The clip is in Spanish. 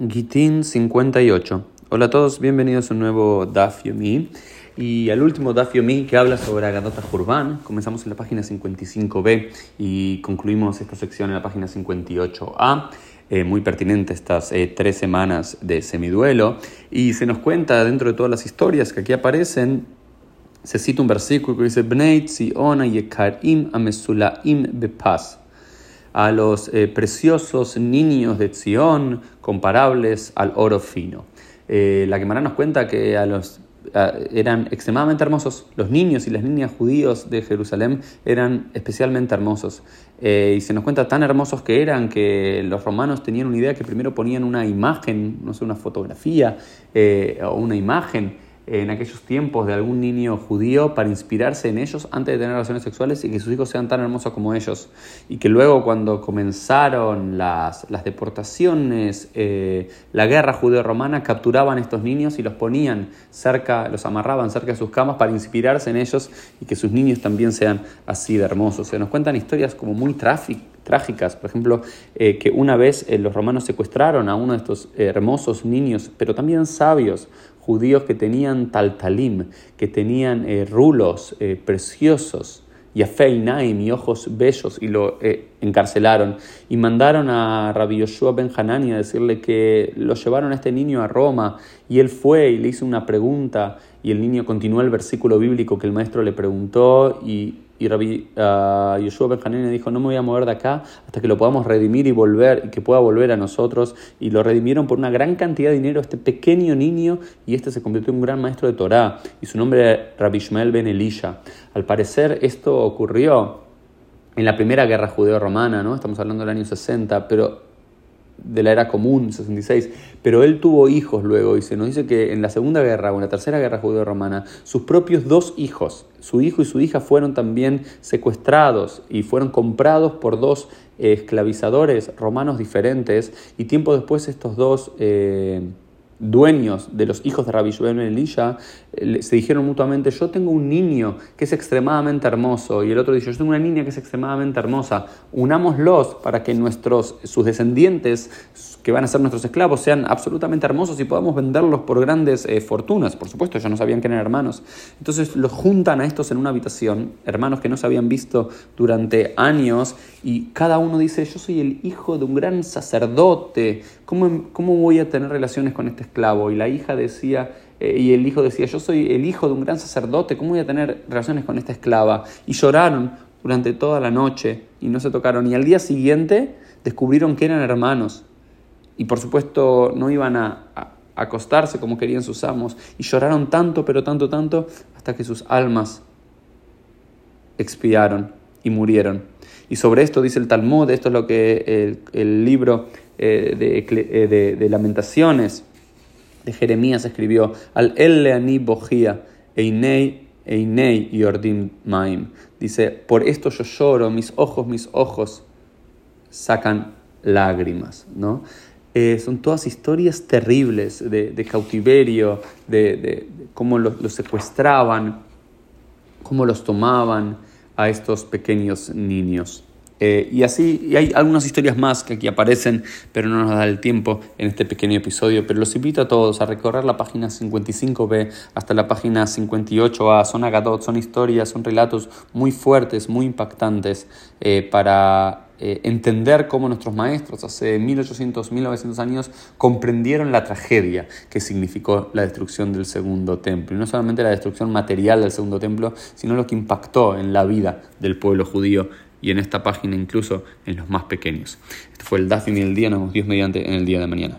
Gitin 58. Hola a todos, bienvenidos a un nuevo Daf Yomi y al último Daf Yomi que habla sobre Agadota Jurban. Comenzamos en la página 55b y concluimos esta sección en la página 58a. Eh, muy pertinente estas eh, tres semanas de semiduelo y se nos cuenta dentro de todas las historias que aquí aparecen se cita un versículo que dice Bnei Tzion Yekarim Amesulaim Bepaz a los eh, preciosos niños de Zion comparables al oro fino. Eh, la Gemara nos cuenta que a los, eran extremadamente hermosos. Los niños y las niñas judíos de Jerusalén eran especialmente hermosos. Eh, y se nos cuenta tan hermosos que eran que los romanos tenían una idea que primero ponían una imagen, no sé, una fotografía o una imagen en aquellos tiempos de algún niño judío para inspirarse en ellos antes de tener relaciones sexuales y que sus hijos sean tan hermosos como ellos. Y que luego cuando comenzaron las, las deportaciones, eh, la guerra judeo-romana, capturaban a estos niños y los ponían cerca, los amarraban cerca de sus camas para inspirarse en ellos y que sus niños también sean así de hermosos. Se nos cuentan historias como muy trágicas, por ejemplo, eh, que una vez eh, los romanos secuestraron a uno de estos hermosos niños, pero también sabios, judíos que tenían taltalim, que tenían eh, rulos eh, preciosos, y Naim y ojos bellos, y lo eh, encarcelaron. Y mandaron a Rabbi Yoshua Ben Hanani a decirle que lo llevaron a este niño a Roma, y él fue y le hizo una pregunta, y el niño continuó el versículo bíblico que el maestro le preguntó, y y Rabbi uh, Yoshua dijo, no me voy a mover de acá hasta que lo podamos redimir y volver, y que pueda volver a nosotros. Y lo redimieron por una gran cantidad de dinero este pequeño niño, y este se convirtió en un gran maestro de Torah, y su nombre era Rabbi Ishmael ben Elisha. Al parecer esto ocurrió en la primera guerra judeo-romana, ¿no? estamos hablando del año 60, pero de la era común, 66, pero él tuvo hijos luego y se nos dice que en la Segunda Guerra o en la Tercera Guerra Judeo-Romana, sus propios dos hijos, su hijo y su hija, fueron también secuestrados y fueron comprados por dos esclavizadores romanos diferentes y tiempo después estos dos... Eh, dueños de los hijos de Rabbi Shmuel Ben Elisha eh, se dijeron mutuamente, yo tengo un niño que es extremadamente hermoso, y el otro dice, yo tengo una niña que es extremadamente hermosa, unámoslos para que nuestros, sus descendientes, que van a ser nuestros esclavos, sean absolutamente hermosos y podamos venderlos por grandes eh, fortunas. Por supuesto, ellos no sabían que eran hermanos. Entonces los juntan a estos en una habitación, hermanos que no se habían visto durante años, y cada uno dice, yo soy el hijo de un gran sacerdote, ¿cómo, cómo voy a tener relaciones con este esclavo? Y la hija decía, eh, y el hijo decía, yo soy el hijo de un gran sacerdote, ¿cómo voy a tener relaciones con esta esclava? Y lloraron durante toda la noche y no se tocaron. Y al día siguiente descubrieron que eran hermanos. Y por supuesto no iban a, acostarse como querían sus amos. Y lloraron tanto, pero tanto, tanto, hasta que sus almas expiaron y murieron. Y sobre esto dice el Talmud, esto es lo que el, libro eh, de, de, de Lamentaciones de Jeremías escribió, al el leani bogia, einei, einei yordim maim. Dice, por esto yo lloro, mis ojos, mis ojos sacan lágrimas, ¿no? Eh, son todas historias terribles de, cautiverio, de, cómo los, los, secuestraban, cómo los tomaban a estos pequeños niños. Eh, y así, y hay algunas historias más que aquí aparecen, pero no nos da el tiempo en este pequeño episodio. Pero los invito a todos a recorrer la página 55b hasta la página 58a. Son agadot, son historias, son relatos muy fuertes, muy impactantes eh, para eh, entender cómo nuestros maestros hace 1800, 1900 años comprendieron la tragedia que significó la destrucción del segundo templo. Y no solamente la destrucción material del segundo templo, sino lo que impactó en la vida del pueblo judío y en esta página incluso en los más pequeños. Este fue el Dafim y el día, nos vemos Dios mediante en el día de mañana.